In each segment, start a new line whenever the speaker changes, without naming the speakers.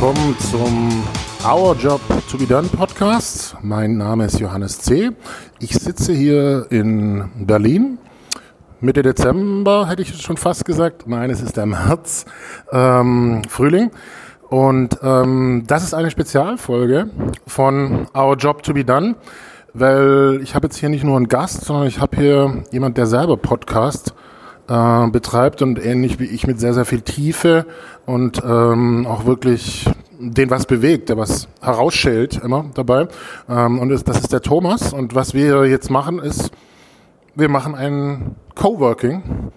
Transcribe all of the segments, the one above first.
Willkommen zum Our Job to be Done Podcast. Mein Name ist Johannes C. Ich sitze hier in Berlin. Mitte Dezember hätte ich schon fast gesagt. Nein, es ist der März, ähm, Frühling. Und ähm, das ist eine Spezialfolge von Our Job to be Done, weil ich habe jetzt hier nicht nur einen Gast, sondern ich habe hier jemand, der selber Podcast äh, betreibt und ähnlich wie ich mit sehr, sehr viel Tiefe und ähm, auch wirklich den was bewegt, der was herausschält immer dabei. Ähm, und das ist der Thomas. Und was wir jetzt machen ist, wir machen ein Coworking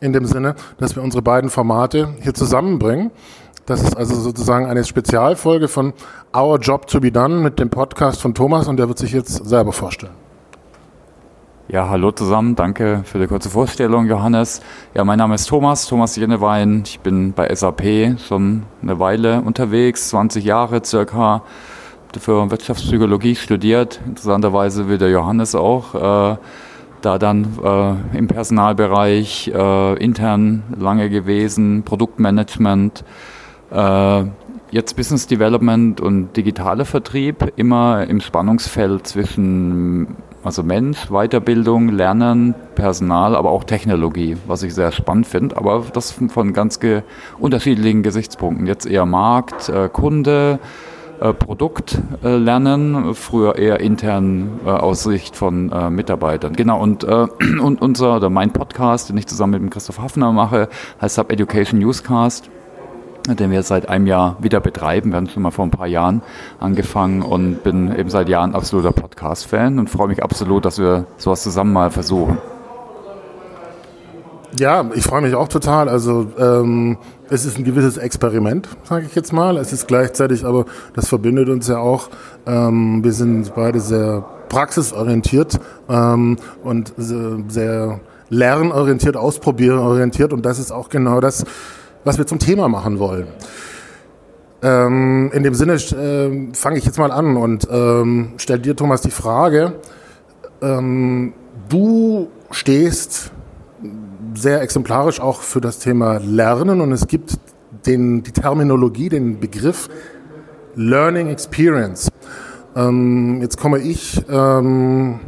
in dem Sinne, dass wir unsere beiden Formate hier zusammenbringen. Das ist also sozusagen eine Spezialfolge von Our Job to be Done mit dem Podcast von Thomas und der wird sich jetzt selber vorstellen.
Ja, hallo zusammen. Danke für die kurze Vorstellung, Johannes. Ja, mein Name ist Thomas, Thomas Jenewein. Ich bin bei SAP schon eine Weile unterwegs, 20 Jahre circa. Für Wirtschaftspsychologie studiert, interessanterweise wie der Johannes auch. Äh, da dann äh, im Personalbereich äh, intern lange gewesen, Produktmanagement, äh, jetzt Business Development und digitaler Vertrieb, immer im Spannungsfeld zwischen also Mensch, Weiterbildung, Lernen, Personal, aber auch Technologie, was ich sehr spannend finde, aber das von ganz unterschiedlichen Gesichtspunkten. Jetzt eher Markt, äh, Kunde, äh, Produkt äh, lernen, früher eher intern äh, aus Sicht von äh, Mitarbeitern. Genau, und, äh, und unser oder mein Podcast, den ich zusammen mit dem Christoph Hafner mache, heißt Sub Education Newscast den wir seit einem Jahr wieder betreiben. Wir haben schon mal vor ein paar Jahren angefangen und bin eben seit Jahren absoluter Podcast-Fan und freue mich absolut, dass wir sowas zusammen mal versuchen.
Ja, ich freue mich auch total. Also ähm, es ist ein gewisses Experiment, sage ich jetzt mal. Es ist gleichzeitig, aber das verbindet uns ja auch. Ähm, wir sind beide sehr praxisorientiert ähm, und sehr lernorientiert, ausprobierorientiert und das ist auch genau das, was wir zum Thema machen wollen. Ähm, in dem Sinne äh, fange ich jetzt mal an und ähm, stell dir, Thomas, die Frage. Ähm, du stehst sehr exemplarisch auch für das Thema Lernen und es gibt den, die Terminologie, den Begriff Learning Experience. Ähm, jetzt komme ich ähm,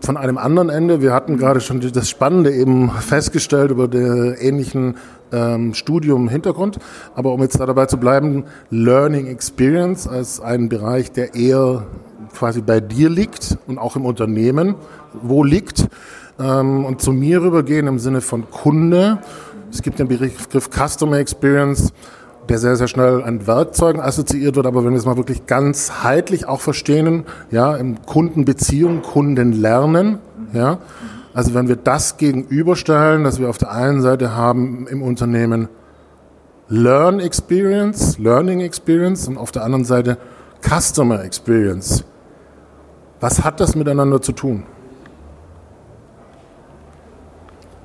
von einem anderen Ende. Wir hatten gerade schon das Spannende eben festgestellt über den ähnlichen ähm, Studium Hintergrund. Aber um jetzt da dabei zu bleiben, Learning Experience als ein Bereich, der eher quasi bei dir liegt und auch im Unternehmen, wo liegt. Ähm, und zu mir rübergehen im Sinne von Kunde. Es gibt den Begriff Customer Experience, der sehr, sehr schnell an Werkzeugen assoziiert wird. Aber wenn wir es mal wirklich ganzheitlich auch verstehen, ja, im Kundenbeziehung, Kundenlernen, ja, also wenn wir das gegenüberstellen, dass wir auf der einen Seite haben im Unternehmen Learn Experience, Learning Experience und auf der anderen Seite Customer Experience. Was hat das miteinander zu tun?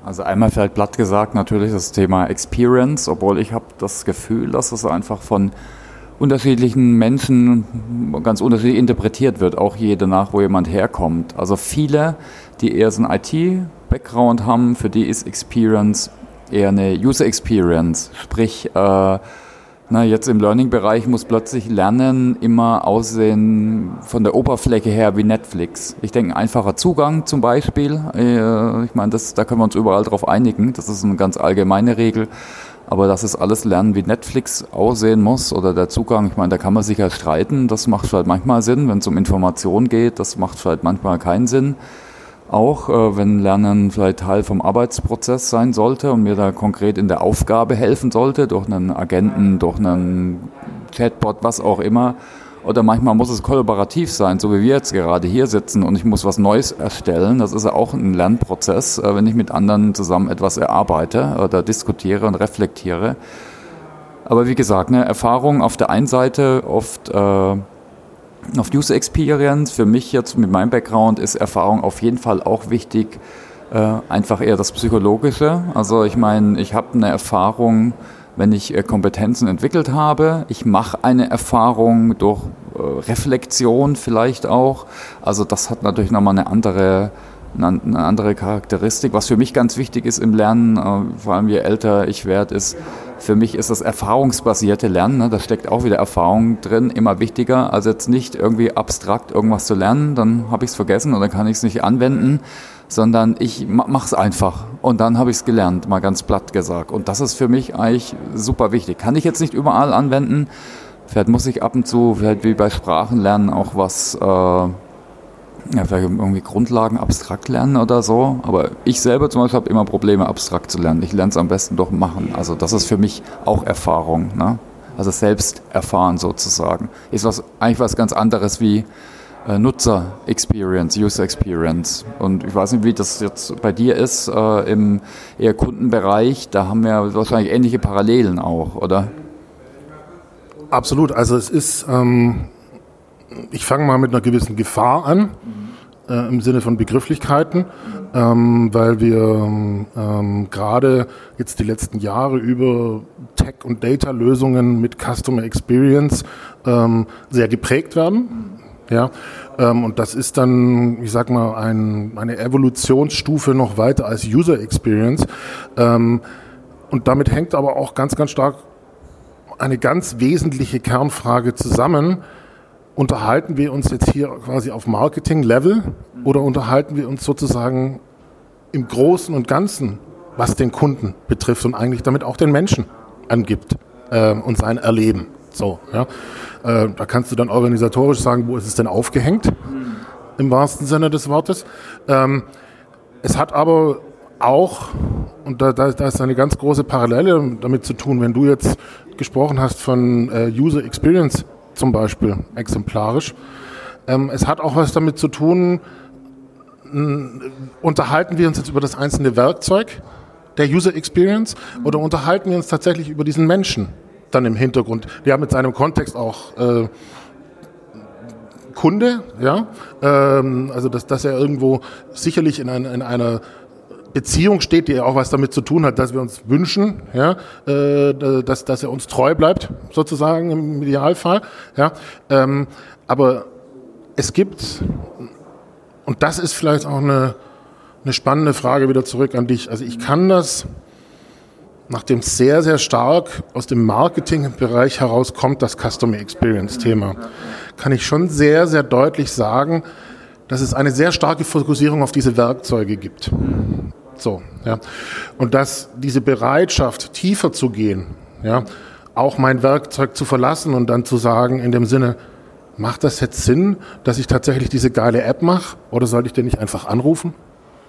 Also einmal vielleicht platt gesagt natürlich das Thema Experience, obwohl ich habe das Gefühl, dass es einfach von unterschiedlichen Menschen ganz unterschiedlich interpretiert wird, auch je danach, wo jemand herkommt. Also viele, die eher so einen IT-Background haben, für die ist Experience eher eine User Experience, sprich äh, na, jetzt im Learning-Bereich muss plötzlich Lernen immer aussehen von der Oberfläche her wie Netflix. Ich denke, einfacher Zugang zum Beispiel. Äh, ich meine, da können wir uns überall darauf einigen. Das ist eine ganz allgemeine Regel. Aber dass es alles Lernen wie Netflix aussehen muss oder der Zugang, ich meine, da kann man sicher streiten. Das macht vielleicht manchmal Sinn, wenn es um Information geht. Das macht vielleicht manchmal keinen Sinn. Auch äh, wenn Lernen vielleicht Teil vom Arbeitsprozess sein sollte und mir da konkret in der Aufgabe helfen sollte, durch einen Agenten, durch einen Chatbot, was auch immer oder manchmal muss es kollaborativ sein, so wie wir jetzt gerade hier sitzen und ich muss was Neues erstellen. Das ist ja auch ein Lernprozess, äh, wenn ich mit anderen zusammen etwas erarbeite oder diskutiere und reflektiere. Aber wie gesagt, eine Erfahrung auf der einen Seite oft äh, auf User Experience. Für mich jetzt mit meinem Background ist Erfahrung auf jeden Fall auch wichtig. Äh, einfach eher das Psychologische. Also ich meine, ich habe eine Erfahrung wenn ich äh, Kompetenzen entwickelt habe. Ich mache eine Erfahrung durch äh, Reflexion vielleicht auch. Also das hat natürlich nochmal eine andere, eine andere Charakteristik. Was für mich ganz wichtig ist im Lernen, äh, vor allem je älter ich werde, ist Für mich ist das erfahrungsbasierte Lernen, ne, da steckt auch wieder Erfahrung drin, immer wichtiger. Also jetzt nicht irgendwie abstrakt irgendwas zu lernen, dann habe ich es vergessen oder kann ich es nicht anwenden, sondern ich mache es einfach und dann habe ich es gelernt, mal ganz platt gesagt. Und das ist für mich eigentlich super wichtig. Kann ich jetzt nicht überall anwenden. Vielleicht muss ich ab und zu, vielleicht wie bei Sprachenlernen, auch was, äh, ja, vielleicht irgendwie Grundlagen abstrakt lernen oder so. Aber ich selber zum Beispiel habe immer Probleme, abstrakt zu lernen. Ich lerne es am besten durch Machen. Also das ist für mich auch Erfahrung. Ne? Also selbst erfahren sozusagen. Ist was, eigentlich was ganz anderes wie äh, Nutzer Experience, User Experience. Und ich weiß nicht, wie das jetzt bei dir ist äh, im eher Kundenbereich. Da haben wir wahrscheinlich ähnliche Parallelen auch, oder?
Absolut. Also es ist, ähm, ich fange mal mit einer gewissen Gefahr an, äh, im Sinne von Begrifflichkeiten, ähm, weil wir ähm, gerade jetzt die letzten Jahre über Tech- und Data-Lösungen mit Customer Experience ähm, sehr geprägt werden. Ja, ähm, und das ist dann, ich sag mal, ein, eine Evolutionsstufe noch weiter als User Experience. Ähm, und damit hängt aber auch ganz, ganz stark eine ganz wesentliche Kernfrage zusammen. Unterhalten wir uns jetzt hier quasi auf Marketing-Level oder unterhalten wir uns sozusagen im Großen und Ganzen, was den Kunden betrifft und eigentlich damit auch den Menschen angibt äh, und sein Erleben? So, ja. Äh, da kannst du dann organisatorisch sagen, wo ist es denn aufgehängt? Mhm. Im wahrsten Sinne des Wortes. Ähm, es hat aber auch, und da, da, da ist eine ganz große Parallele damit zu tun, wenn du jetzt gesprochen hast von äh, User Experience zum Beispiel, exemplarisch. Ähm, es hat auch was damit zu tun, unterhalten wir uns jetzt über das einzelne Werkzeug der User Experience oder unterhalten wir uns tatsächlich über diesen Menschen dann im Hintergrund, der mit seinem Kontext auch äh, Kunde, ja, ähm, also dass, dass er irgendwo sicherlich in, ein, in einer Beziehung steht, die auch was damit zu tun hat, dass wir uns wünschen, ja, äh, dass, dass er uns treu bleibt, sozusagen im Idealfall. Ja. Ähm, aber es gibt, und das ist vielleicht auch eine, eine spannende Frage wieder zurück an dich. Also ich kann das, nachdem sehr, sehr stark aus dem Marketingbereich herauskommt, das Customer Experience-Thema, kann ich schon sehr, sehr deutlich sagen, dass es eine sehr starke Fokussierung auf diese Werkzeuge gibt. So, ja. Und dass diese Bereitschaft, tiefer zu gehen, ja, auch mein Werkzeug zu verlassen und dann zu sagen, in dem Sinne, macht das jetzt Sinn, dass ich tatsächlich diese geile App mache? Oder sollte ich den nicht einfach anrufen,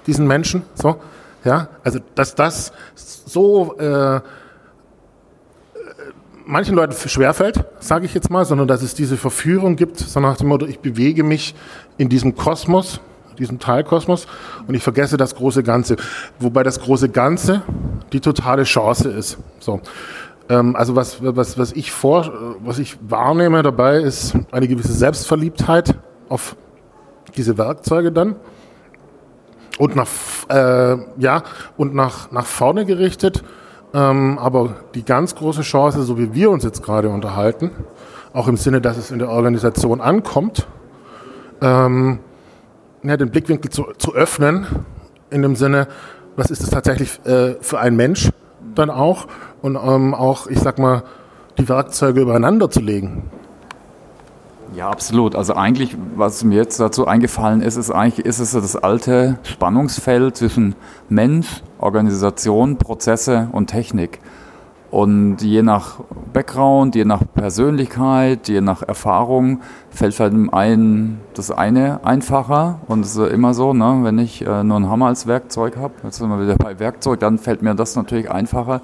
diesen Menschen? So, ja, also dass das so äh, manchen Leuten schwerfällt, sage ich jetzt mal, sondern dass es diese Verführung gibt, so nach dem Motto, ich bewege mich in diesem Kosmos, diesem Teilkosmos und ich vergesse das große Ganze. Wobei das große Ganze die totale Chance ist. So. Ähm, also was, was, was, ich vor, was ich wahrnehme dabei ist eine gewisse Selbstverliebtheit auf diese Werkzeuge dann und nach, äh, ja, und nach, nach vorne gerichtet. Ähm, aber die ganz große Chance, so wie wir uns jetzt gerade unterhalten, auch im Sinne, dass es in der Organisation ankommt, ähm, ja, den Blickwinkel zu, zu öffnen, in dem Sinne, was ist es tatsächlich äh, für ein Mensch dann auch und ähm, auch, ich sag mal, die Werkzeuge übereinander zu legen.
Ja, absolut. Also eigentlich, was mir jetzt dazu eingefallen ist, ist eigentlich ist es das alte Spannungsfeld zwischen Mensch, Organisation, Prozesse und Technik. Und je nach Background, je nach Persönlichkeit, je nach Erfahrung fällt halt ein das eine einfacher. Und es ist immer so, ne, wenn ich äh, nur einen Hammer als Werkzeug habe, jetzt sind wir wieder bei Werkzeug, dann fällt mir das natürlich einfacher.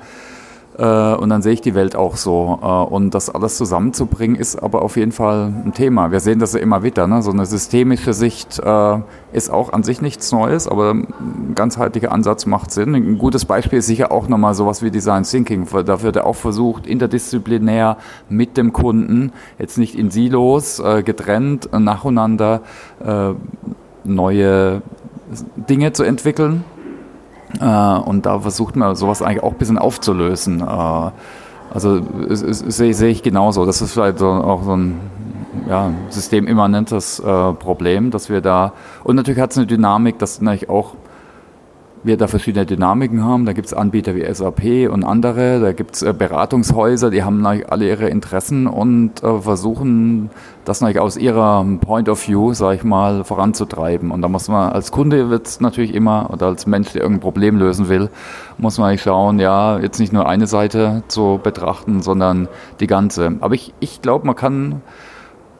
Äh, und dann sehe ich die Welt auch so. Äh, und das alles zusammenzubringen, ist aber auf jeden Fall ein Thema. Wir sehen das ja immer wieder. Ne? So eine systemische Sicht äh, ist auch an sich nichts Neues, aber ein ganzheitlicher Ansatz macht Sinn. Ein gutes Beispiel ist sicher auch nochmal sowas wie Design Thinking. Da wird ja auch versucht, interdisziplinär mit dem Kunden, jetzt nicht in Silos, getrennt, nacheinander neue Dinge zu entwickeln äh, und da versucht man sowas eigentlich auch ein bisschen aufzulösen. Äh, also sehe seh ich genauso. Das ist vielleicht so, auch so ein ja, systemimmanentes äh, Problem, dass wir da. Und natürlich hat es eine Dynamik, dass natürlich auch wir da verschiedene Dynamiken haben. Da gibt es Anbieter wie SAP und andere, da gibt es äh, Beratungshäuser, die haben alle ihre Interessen und äh, versuchen das aus ihrer Point of View, sage ich mal, voranzutreiben. Und da muss man als Kunde wird natürlich immer, oder als Mensch, der irgendein Problem lösen will, muss man eigentlich schauen, ja, jetzt nicht nur eine Seite zu betrachten, sondern die ganze. Aber ich, ich glaube, man kann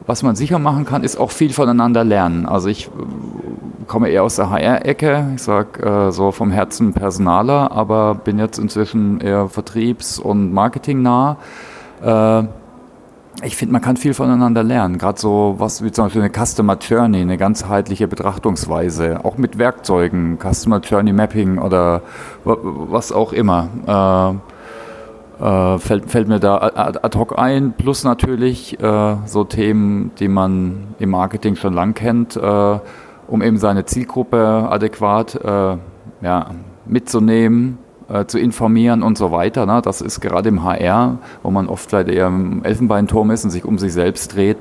was man sicher machen kann, ist auch viel voneinander lernen. Also ich äh, komme eher aus der HR-Ecke, ich sage äh, so vom Herzen Personaler, aber bin jetzt inzwischen eher vertriebs- und marketingnah. Äh, ich finde, man kann viel voneinander lernen. Gerade so was wie zum Beispiel eine Customer Journey, eine ganzheitliche Betrachtungsweise, auch mit Werkzeugen, Customer Journey Mapping oder was auch immer. Äh, äh, fällt, fällt mir da ad hoc ein, plus natürlich äh, so Themen, die man im Marketing schon lang kennt, äh, um eben seine Zielgruppe adäquat äh, ja, mitzunehmen, äh, zu informieren und so weiter. Ne? Das ist gerade im HR, wo man oft vielleicht eher im Elfenbeinturm ist und sich um sich selbst dreht,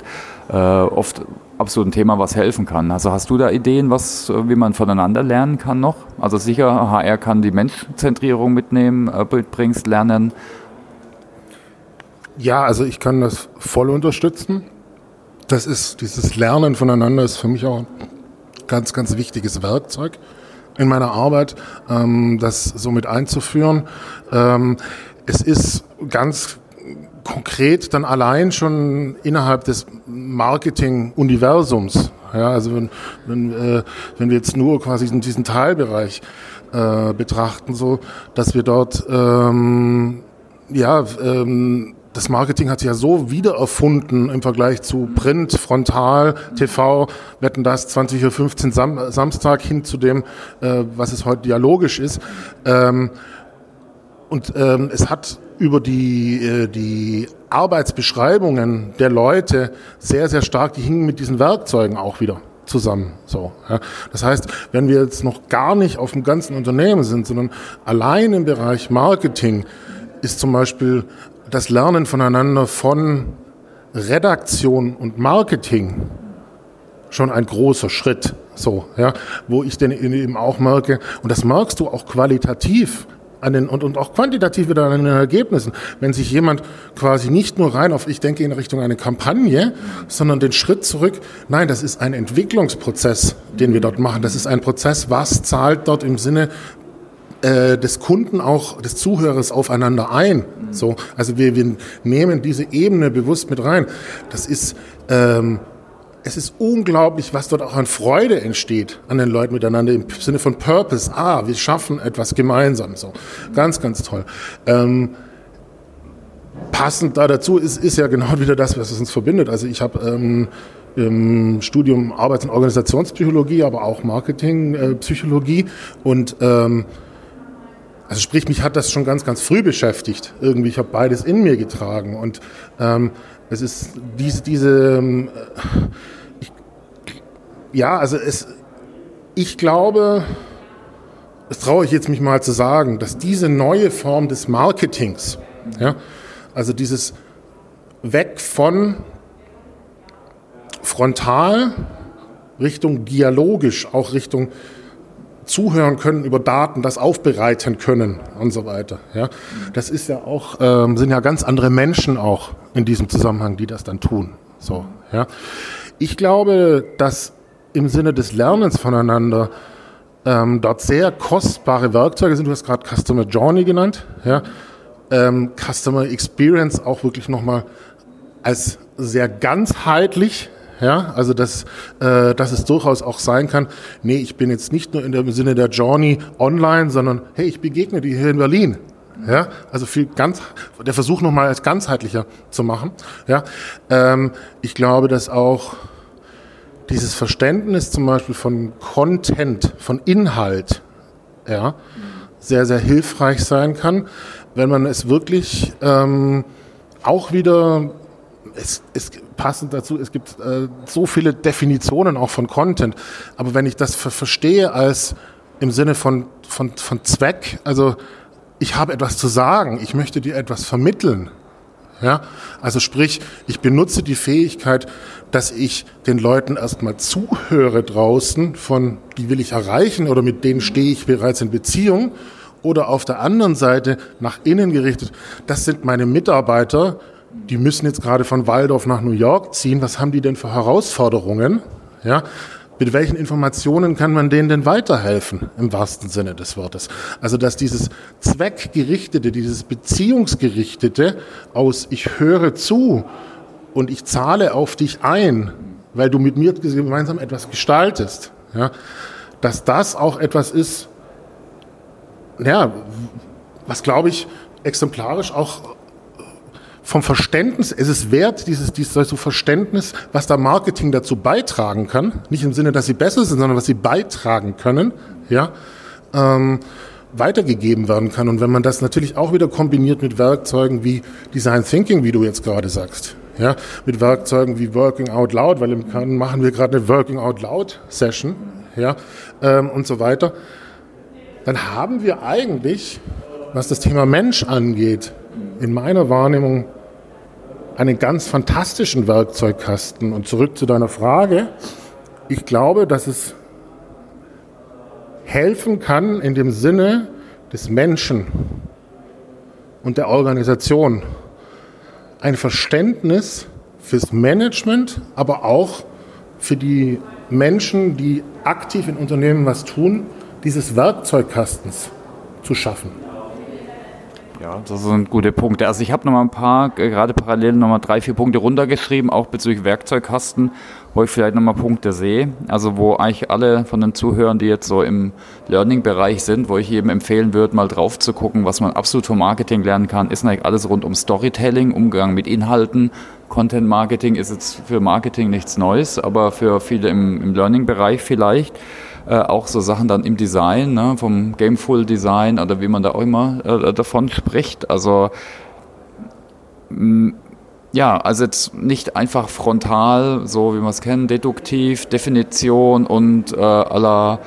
äh, oft absolut ein Thema, was helfen kann. Also hast du da Ideen, was, wie man voneinander lernen kann noch? Also sicher, HR kann die Menschzentrierung mitnehmen, mitbringst, lernen.
Ja, also ich kann das voll unterstützen. Das ist, dieses Lernen voneinander ist für mich auch ein ganz, ganz wichtiges Werkzeug in meiner Arbeit, ähm, das somit einzuführen. Ähm, es ist ganz konkret dann allein schon innerhalb des Marketing-Universums. Ja, also wenn, wenn, äh, wenn wir jetzt nur quasi diesen Teilbereich äh, betrachten, so dass wir dort ähm, ja ähm, das Marketing hat sich ja so wiedererfunden im Vergleich zu Print, Frontal, TV, wetten das 20.15 Uhr Sam Samstag hin zu dem, äh, was es heute dialogisch ist. Ähm, und ähm, es hat über die, äh, die Arbeitsbeschreibungen der Leute sehr, sehr stark, die hingen mit diesen Werkzeugen auch wieder zusammen. So, ja. Das heißt, wenn wir jetzt noch gar nicht auf dem ganzen Unternehmen sind, sondern allein im Bereich Marketing ist zum Beispiel das Lernen voneinander von Redaktion und Marketing schon ein großer Schritt, so, ja, wo ich denn eben auch merke, und das merkst du auch qualitativ an den, und, und auch quantitativ wieder an den Ergebnissen, wenn sich jemand quasi nicht nur rein auf, ich denke in Richtung eine Kampagne, sondern den Schritt zurück, nein, das ist ein Entwicklungsprozess, den wir dort machen. Das ist ein Prozess, was zahlt dort im Sinne äh, des Kunden auch des Zuhörers aufeinander ein. So, also wir, wir nehmen diese Ebene bewusst mit rein. Das ist ähm, es ist unglaublich, was dort auch an Freude entsteht an den Leuten miteinander im Sinne von Purpose. Ah, wir schaffen etwas gemeinsam. So, ganz, ganz toll. Ähm, passend da dazu ist, ist ja genau wieder das, was uns verbindet. Also ich habe ähm, im Studium Arbeits- und Organisationspsychologie, aber auch Marketingpsychologie äh, und ähm, also sprich, mich hat das schon ganz, ganz früh beschäftigt. Irgendwie, ich habe beides in mir getragen. Und ähm, es ist diese, diese ähm, ich, ja, also es, ich glaube, das traue ich jetzt mich mal zu sagen, dass diese neue Form des Marketings, ja, also dieses weg von frontal Richtung dialogisch, auch Richtung zuhören können über Daten, das aufbereiten können und so weiter. Ja, das ist ja auch ähm, sind ja ganz andere Menschen auch in diesem Zusammenhang, die das dann tun. So, ja. Ich glaube, dass im Sinne des Lernens voneinander ähm, dort sehr kostbare Werkzeuge sind. Du hast gerade Customer Journey genannt, ja. Ähm, Customer Experience auch wirklich nochmal als sehr ganzheitlich ja, also dass, äh, dass es durchaus auch sein kann, nee, ich bin jetzt nicht nur in dem Sinne der Journey online, sondern hey, ich begegne dir hier in Berlin. Ja, also viel ganz, der Versuch nochmal als ganzheitlicher zu machen. Ja, ähm, ich glaube, dass auch dieses Verständnis zum Beispiel von Content, von Inhalt, ja, sehr, sehr hilfreich sein kann, wenn man es wirklich ähm, auch wieder es, es passend dazu, es gibt äh, so viele Definitionen auch von Content, aber wenn ich das verstehe als im Sinne von, von, von Zweck, also ich habe etwas zu sagen, ich möchte dir etwas vermitteln, Ja? Also sprich, ich benutze die Fähigkeit, dass ich den Leuten erstmal zuhöre draußen von, die will ich erreichen oder mit denen stehe ich bereits in Beziehung. Oder auf der anderen Seite nach innen gerichtet, das sind meine Mitarbeiter, die müssen jetzt gerade von Waldorf nach New York ziehen. Was haben die denn für Herausforderungen? Ja, mit welchen Informationen kann man denen denn weiterhelfen, im wahrsten Sinne des Wortes? Also, dass dieses Zweckgerichtete, dieses Beziehungsgerichtete aus ich höre zu und ich zahle auf dich ein, weil du mit mir gemeinsam etwas gestaltest, ja, dass das auch etwas ist, ja, was glaube ich exemplarisch auch vom Verständnis, es ist wert, dieses, dieses Verständnis, was da Marketing dazu beitragen kann, nicht im Sinne, dass sie besser sind, sondern was sie beitragen können, ja, ähm, weitergegeben werden kann. Und wenn man das natürlich auch wieder kombiniert mit Werkzeugen wie Design Thinking, wie du jetzt gerade sagst, ja, mit Werkzeugen wie Working Out Loud, weil im Kern machen wir gerade eine Working Out Loud Session, ja, ähm, und so weiter, dann haben wir eigentlich, was das Thema Mensch angeht, in meiner Wahrnehmung einen ganz fantastischen Werkzeugkasten. Und zurück zu deiner Frage. Ich glaube, dass es helfen kann in dem Sinne des Menschen und der Organisation ein Verständnis fürs Management, aber auch für die Menschen, die aktiv in Unternehmen was tun, dieses Werkzeugkastens zu schaffen.
Ja, das sind gute Punkte. Also ich habe noch mal ein paar, gerade parallel noch mal drei, vier Punkte runtergeschrieben, auch bezüglich Werkzeugkasten, wo ich vielleicht noch mal Punkte sehe. Also wo eigentlich alle von den Zuhörern, die jetzt so im Learning-Bereich sind, wo ich eben empfehlen würde, mal drauf zu gucken, was man absolut vom Marketing lernen kann, ist eigentlich alles rund um Storytelling, Umgang mit Inhalten. Content Marketing ist jetzt für Marketing nichts Neues, aber für viele im, im Learning-Bereich vielleicht. Äh, auch so Sachen dann im Design, ne, vom Gameful Design oder wie man da auch immer äh, davon spricht. Also ja, also jetzt nicht einfach frontal, so wie man es kennt, deduktiv, Definition und äh, aller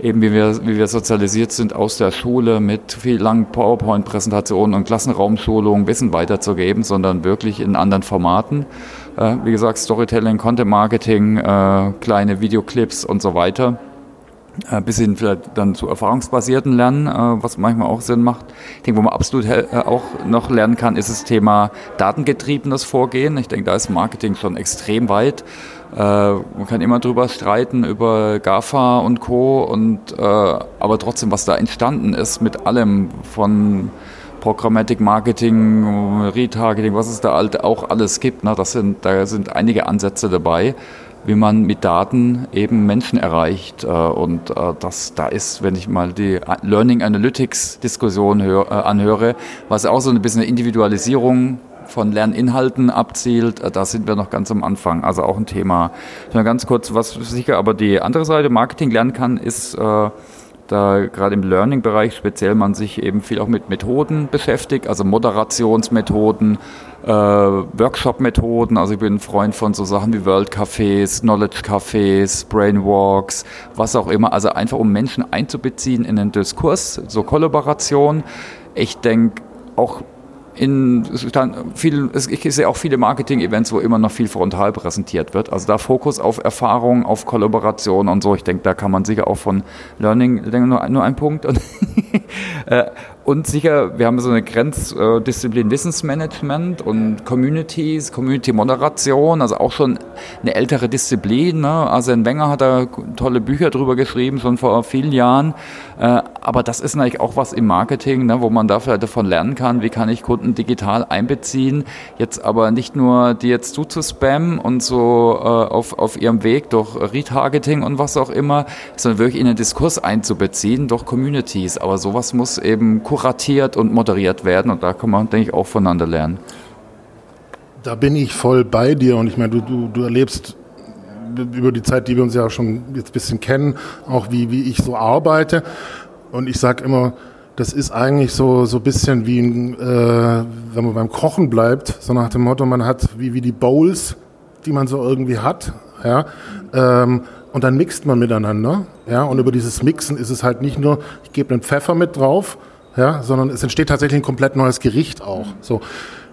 eben wie wir, wie wir sozialisiert sind aus der Schule mit viel langen PowerPoint-Präsentationen und Klassenraumschulungen Wissen weiterzugeben, sondern wirklich in anderen Formaten. Äh, wie gesagt, Storytelling, Content Marketing, äh, kleine Videoclips und so weiter. Äh, bis hin vielleicht dann zu erfahrungsbasierten Lernen, äh, was manchmal auch Sinn macht. Ich denke, wo man absolut äh, auch noch lernen kann, ist das Thema datengetriebenes Vorgehen. Ich denke, da ist Marketing schon extrem weit. Man kann immer drüber streiten über GAFA und Co. Und, aber trotzdem, was da entstanden ist mit allem von Programmatic Marketing, Retargeting, was es da halt auch alles gibt, ne, das sind, da sind einige Ansätze dabei wie man mit Daten eben Menschen erreicht. Äh, und äh, das, da ist, wenn ich mal die Learning Analytics Diskussion hör, äh, anhöre, was auch so ein bisschen eine Individualisierung von Lerninhalten abzielt, da sind wir noch ganz am Anfang. Also auch ein Thema. Nur ganz kurz, was sicher aber die andere Seite Marketing lernen kann, ist da gerade im Learning-Bereich speziell man sich eben viel auch mit Methoden beschäftigt, also Moderationsmethoden, äh, Workshop-Methoden. Also ich bin ein Freund von so Sachen wie World Cafés, Knowledge Cafés, Brainwalks, was auch immer. Also einfach um Menschen einzubeziehen in den Diskurs, so Kollaboration. Ich denke auch in viel, ich sehe auch viele Marketing-Events, wo immer noch viel frontal präsentiert wird. Also da Fokus auf Erfahrung, auf Kollaboration und so. Ich denke, da kann man sicher auch von Learning, nur, nur ein Punkt. Und, äh, und sicher, wir haben so eine Grenzdisziplin Wissensmanagement und Communities, Community-Moderation, also auch schon eine ältere Disziplin. Ne? Arsene Wenger hat da tolle Bücher drüber geschrieben, schon vor vielen Jahren. Äh, aber das ist natürlich auch was im Marketing, ne, wo man dafür davon lernen kann, wie kann ich Kunden digital einbeziehen. Jetzt aber nicht nur die jetzt zuzuspammen und so äh, auf, auf ihrem Weg durch Retargeting und was auch immer, sondern wirklich in den Diskurs einzubeziehen durch Communities. Aber sowas muss eben kuratiert und moderiert werden und da kann man, denke ich, auch voneinander lernen.
Da bin ich voll bei dir und ich meine, du, du, du erlebst über die Zeit, die wir uns ja schon jetzt ein bisschen kennen, auch wie, wie ich so arbeite. Und ich sage immer, das ist eigentlich so so bisschen wie ein, äh, wenn man beim Kochen bleibt, so nach dem Motto, man hat wie wie die Bowls, die man so irgendwie hat, ja. Ähm, und dann mixt man miteinander, ja. Und über dieses Mixen ist es halt nicht nur, ich gebe einen Pfeffer mit drauf, ja, sondern es entsteht tatsächlich ein komplett neues Gericht auch. So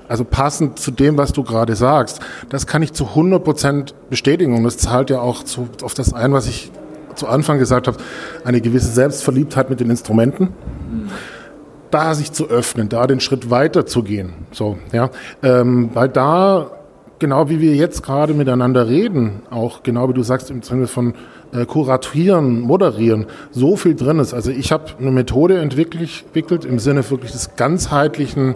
also passend zu dem, was du gerade sagst, das kann ich zu 100 Prozent bestätigen und das zahlt ja auch zu, auf das ein, was ich zu Anfang gesagt habe, eine gewisse Selbstverliebtheit mit den Instrumenten. Da sich zu öffnen, da den Schritt weiter zu gehen. So, ja. Ähm, weil da, genau wie wir jetzt gerade miteinander reden, auch genau wie du sagst, im Sinne von äh, kuratieren, moderieren, so viel drin ist. Also ich habe eine Methode entwickelt im Sinne wirklich des ganzheitlichen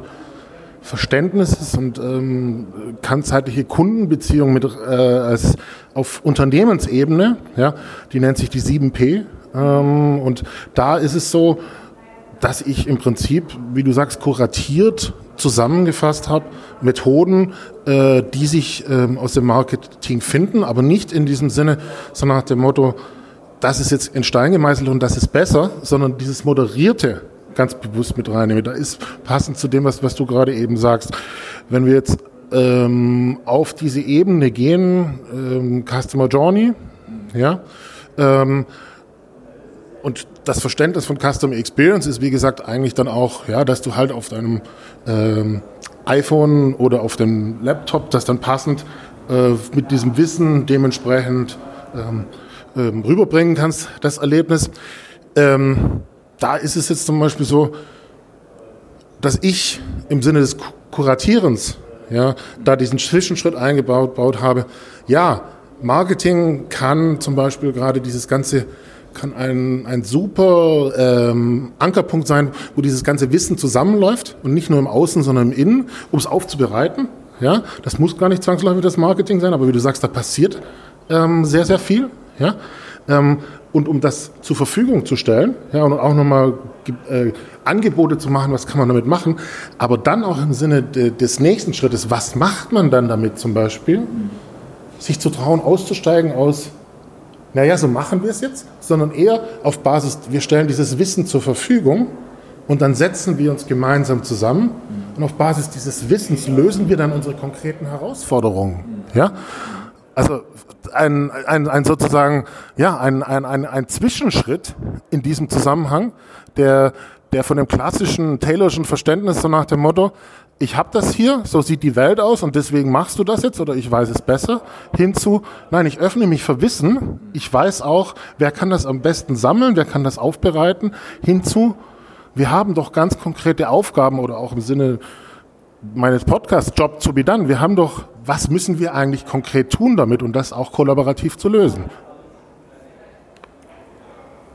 Verständnisses und ähm, ganzheitliche Kundenbeziehung mit äh, als auf Unternehmensebene, ja, die nennt sich die 7P. Ähm, und da ist es so, dass ich im Prinzip, wie du sagst, kuratiert zusammengefasst habe, Methoden, äh, die sich ähm, aus dem Marketing finden, aber nicht in diesem Sinne, sondern nach dem Motto, das ist jetzt in Stein gemeißelt und das ist besser, sondern dieses moderierte ganz bewusst mit reinnehmen. Da ist passend zu dem, was, was du gerade eben sagst. Wenn wir jetzt ähm, auf diese Ebene gehen, ähm, Customer Journey, ja, ähm, und das Verständnis von Customer Experience ist, wie gesagt, eigentlich dann auch, ja, dass du halt auf deinem ähm, iPhone oder auf dem Laptop das dann passend äh, mit diesem Wissen dementsprechend ähm, ähm, rüberbringen kannst, das Erlebnis. Ähm, da ist es jetzt zum Beispiel so, dass ich im Sinne des Kuratierens ja, da diesen Zwischenschritt eingebaut baut habe. Ja, Marketing kann zum Beispiel gerade dieses ganze kann ein, ein super ähm, Ankerpunkt sein, wo dieses ganze Wissen zusammenläuft und nicht nur im Außen, sondern im Innen, um es aufzubereiten. Ja, das muss gar nicht zwangsläufig das Marketing sein, aber wie du sagst, da passiert ähm, sehr, sehr viel. Ja, ähm, und um das zur Verfügung zu stellen ja, und auch nochmal äh, Angebote zu machen, was kann man damit machen, aber dann auch im Sinne de, des nächsten Schrittes, was macht man dann damit zum Beispiel, sich zu trauen, auszusteigen aus, naja, so machen wir es jetzt, sondern eher auf Basis, wir stellen dieses Wissen zur Verfügung und dann setzen wir uns gemeinsam zusammen und auf Basis dieses Wissens lösen wir dann unsere konkreten Herausforderungen. Ja? Also ein, ein, ein sozusagen, ja, ein, ein, ein, ein Zwischenschritt in diesem Zusammenhang, der, der von dem klassischen Taylorschen Verständnis so nach dem Motto, ich habe das hier, so sieht die Welt aus und deswegen machst du das jetzt oder ich weiß es besser, hinzu, nein, ich öffne mich für Wissen, ich weiß auch, wer kann das am besten sammeln, wer kann das aufbereiten, hinzu, wir haben doch ganz konkrete Aufgaben oder auch im Sinne meines Podcasts Job to be done. Wir haben doch, was müssen wir eigentlich konkret tun damit und das auch kollaborativ zu lösen?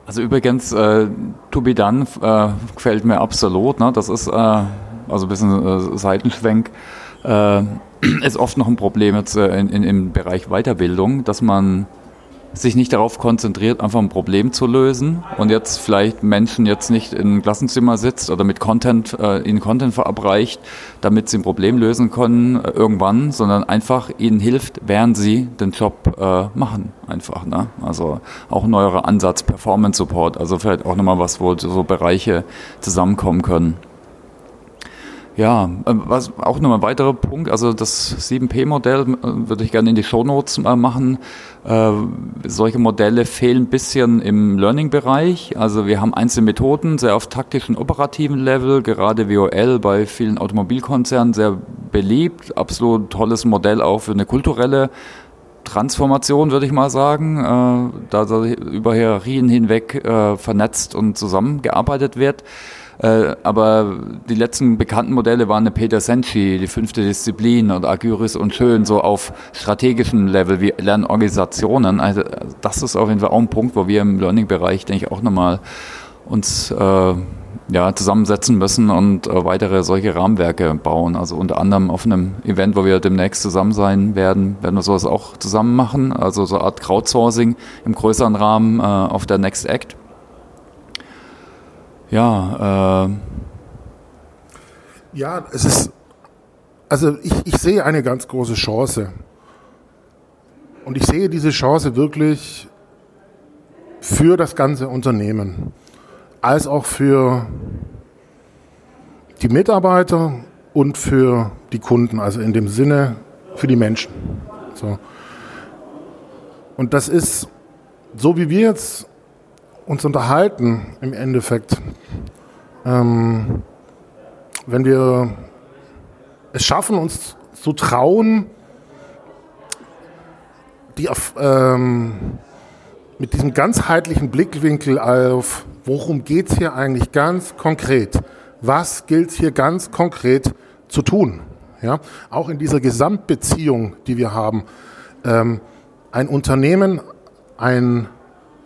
Also übrigens, äh, to be done äh, gefällt mir absolut. Ne? Das ist äh, also ein bisschen äh, Seitenschwenk. Äh, ist oft noch ein Problem jetzt äh, in, in, im Bereich Weiterbildung, dass man sich nicht darauf konzentriert, einfach ein Problem zu lösen und jetzt vielleicht Menschen jetzt nicht in ein Klassenzimmer sitzt oder mit Content, äh, ihnen Content verabreicht, damit sie ein Problem lösen können äh, irgendwann, sondern einfach ihnen hilft, während sie den Job äh, machen. Einfach, ne? Also auch neuerer Ansatz, Performance Support, also vielleicht auch nochmal was, wo so Bereiche zusammenkommen können. Ja, ähm, was auch noch ein weiterer Punkt, also das 7P-Modell äh, würde ich gerne in die Shownotes äh, machen. Äh, solche Modelle fehlen ein bisschen im Learning-Bereich. Also wir haben einzelne Methoden, sehr auf taktischen, operativen Level, gerade WOL bei vielen Automobilkonzernen sehr beliebt. Absolut tolles Modell auch für eine kulturelle Transformation, würde ich mal sagen, äh, da, da über Hierarchien hinweg äh, vernetzt und zusammengearbeitet wird. Äh, aber die letzten bekannten Modelle waren eine Peter Senchi, die fünfte Disziplin und Agyris und Schön, so auf strategischen Level wie Lernorganisationen. Also das ist auf jeden Fall auch ein Punkt, wo wir im Learning-Bereich, denke ich, auch nochmal uns äh, ja, zusammensetzen müssen und äh, weitere solche Rahmenwerke bauen. Also unter anderem auf einem Event, wo wir demnächst zusammen sein werden, werden wir sowas auch zusammen machen. Also so eine Art Crowdsourcing im größeren Rahmen äh, auf der Next Act. Ja, äh
ja, es ist, also ich, ich sehe eine ganz große Chance. Und ich sehe diese Chance wirklich für das ganze Unternehmen, als auch für die Mitarbeiter und für die Kunden, also in dem Sinne für die Menschen. So. Und das ist, so wie wir jetzt uns unterhalten im Endeffekt, ähm, wenn wir es schaffen, uns zu trauen, die auf, ähm, mit diesem ganzheitlichen Blickwinkel auf, worum geht es hier eigentlich ganz konkret? Was gilt hier ganz konkret zu tun? Ja, auch in dieser Gesamtbeziehung, die wir haben. Ähm, ein Unternehmen, ein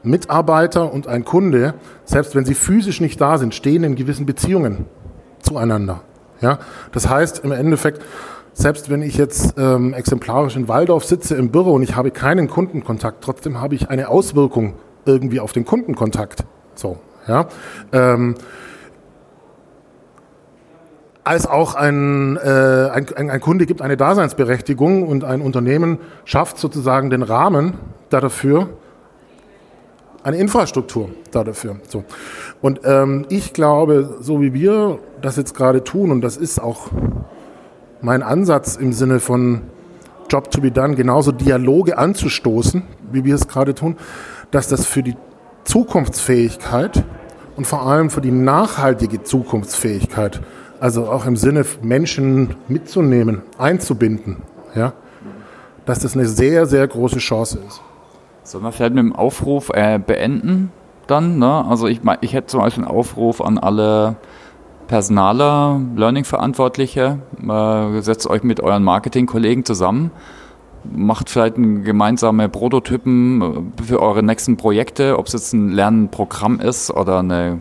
Mitarbeiter und ein Kunde, selbst wenn sie physisch nicht da sind, stehen in gewissen Beziehungen zueinander. Ja, das heißt im Endeffekt, selbst wenn ich jetzt ähm, exemplarisch in Waldorf sitze im Büro und ich habe keinen Kundenkontakt, trotzdem habe ich eine Auswirkung irgendwie auf den Kundenkontakt. So, ja. Ähm, als auch ein, äh, ein, ein, Kunde gibt eine Daseinsberechtigung und ein Unternehmen schafft sozusagen den Rahmen dafür, eine Infrastruktur dafür. So. Und ähm, ich glaube, so wie wir das jetzt gerade tun, und das ist auch mein Ansatz im Sinne von Job to be done, genauso Dialoge anzustoßen, wie wir es gerade tun, dass das für die Zukunftsfähigkeit und vor allem für die nachhaltige Zukunftsfähigkeit, also auch im Sinne Menschen mitzunehmen, einzubinden, ja, dass das eine sehr, sehr große Chance ist.
Sollen wir vielleicht mit dem Aufruf äh, beenden dann? Ne? Also ich, ich hätte zum Beispiel einen Aufruf an alle Personaler, Learning-Verantwortliche, äh, setzt euch mit euren Marketing-Kollegen zusammen, macht vielleicht ein gemeinsame Prototypen äh, für eure nächsten Projekte, ob es jetzt ein Lernprogramm ist oder eine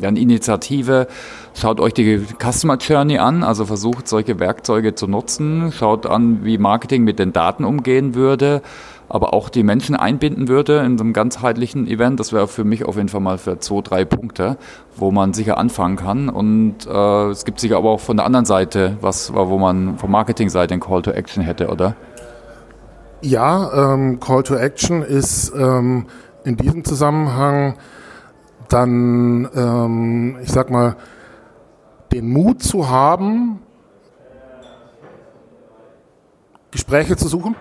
Initiative. Schaut euch die Customer Journey an, also versucht solche Werkzeuge zu nutzen. Schaut an, wie Marketing mit den Daten umgehen würde aber auch die Menschen einbinden würde in so einem ganzheitlichen Event. Das wäre für mich auf jeden Fall mal für zwei, drei Punkte, wo man sicher anfangen kann. Und äh, es gibt sicher aber auch von der anderen Seite was, wo man von Marketingseite ein Call to Action hätte, oder?
Ja, ähm, Call to Action ist ähm, in diesem Zusammenhang dann, ähm, ich sag mal, den Mut zu haben, Gespräche zu suchen.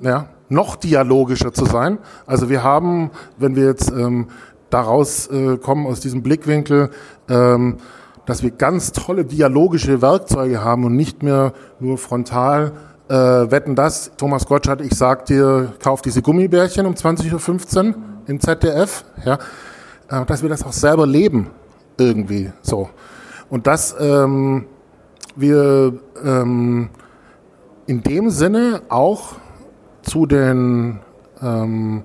Ja, noch dialogischer zu sein. Also wir haben, wenn wir jetzt ähm, daraus äh, kommen aus diesem Blickwinkel, ähm, dass wir ganz tolle dialogische Werkzeuge haben und nicht mehr nur frontal äh, wetten das. Thomas Gottschalk, ich sag dir, kauf diese Gummibärchen um 20.15 Uhr im ZDF, ja, äh, dass wir das auch selber leben irgendwie so. Und dass ähm, wir ähm, in dem Sinne auch zu den ähm,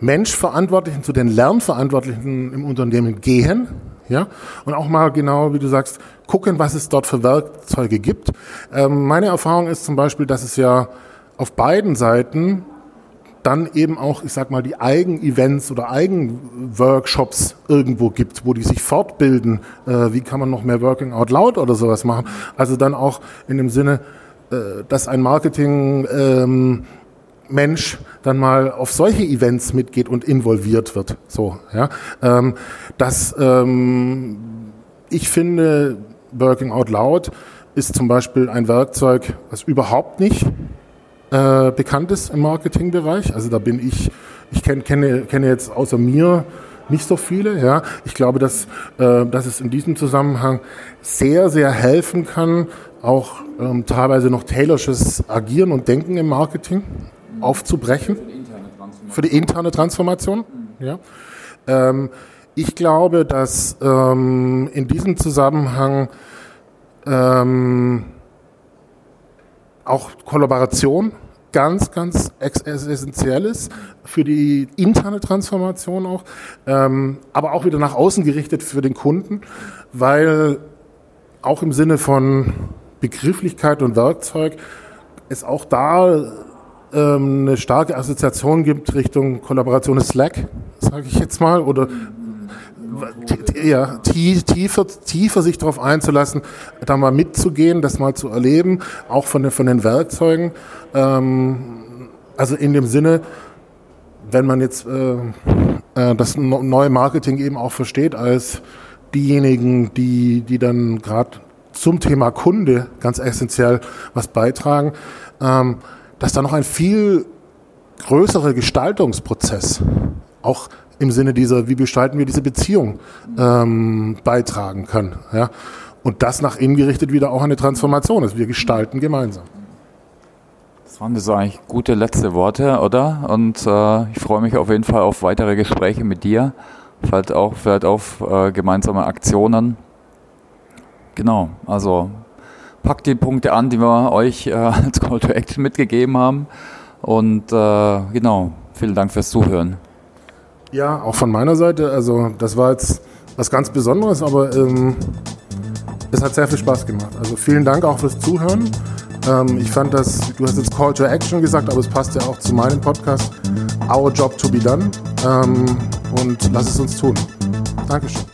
Menschverantwortlichen, zu den Lernverantwortlichen im Unternehmen gehen, ja, und auch mal genau, wie du sagst, gucken, was es dort für Werkzeuge gibt. Ähm, meine Erfahrung ist zum Beispiel, dass es ja auf beiden Seiten dann eben auch, ich sag mal, die Eigen-Events oder Eigen-Workshops irgendwo gibt, wo die sich fortbilden. Äh, wie kann man noch mehr Working Out Loud oder sowas machen? Also dann auch in dem Sinne, dass ein Marketing ähm, Mensch dann mal auf solche Events mitgeht und involviert wird. So, ja. Ähm, das, ähm, ich finde, Working Out Loud ist zum Beispiel ein Werkzeug, was überhaupt nicht äh, bekannt ist im Marketingbereich. Also da bin ich, ich kenn, kenne, kenne jetzt außer mir nicht so viele. Ja. Ich glaube, dass, äh, dass es in diesem Zusammenhang sehr, sehr helfen kann, auch ähm, teilweise noch Taylorsches Agieren und Denken im Marketing aufzubrechen. Für die interne Transformation. Ja. Ähm, ich glaube, dass ähm, in diesem Zusammenhang ähm, auch Kollaboration ganz, ganz essentiell ist für die interne Transformation auch, ähm, aber auch wieder nach außen gerichtet für den Kunden, weil auch im Sinne von Begrifflichkeit und Werkzeug es auch da ähm, eine starke Assoziation gibt Richtung Kollaboration ist Slack, sage ich jetzt mal, oder ja, tiefer, tiefer sich darauf einzulassen, da mal mitzugehen, das mal zu erleben, auch von den, von den Werkzeugen. Ähm, also in dem Sinne, wenn man jetzt äh, äh, das neue Marketing eben auch versteht als diejenigen, die, die dann gerade zum Thema Kunde ganz essentiell was beitragen, ähm, dass da noch ein viel größerer Gestaltungsprozess auch im Sinne dieser, wie gestalten wir diese Beziehung, ähm, beitragen kann. Ja? und das nach innen gerichtet wieder auch eine Transformation ist. Wir gestalten gemeinsam.
Das waren so eigentlich gute letzte Worte, oder? Und äh, ich freue mich auf jeden Fall auf weitere Gespräche mit dir, vielleicht auch vielleicht auf äh, gemeinsame Aktionen. Genau, also packt die Punkte an, die wir euch äh, als Call to Action mitgegeben haben. Und äh, genau, vielen Dank fürs Zuhören.
Ja, auch von meiner Seite. Also das war jetzt was ganz Besonderes, aber ähm, es hat sehr viel Spaß gemacht. Also vielen Dank auch fürs Zuhören. Ähm, ich fand das, du hast jetzt Call to Action gesagt, aber es passt ja auch zu meinem Podcast. Our Job to be done. Ähm, und lass es uns tun. Dankeschön.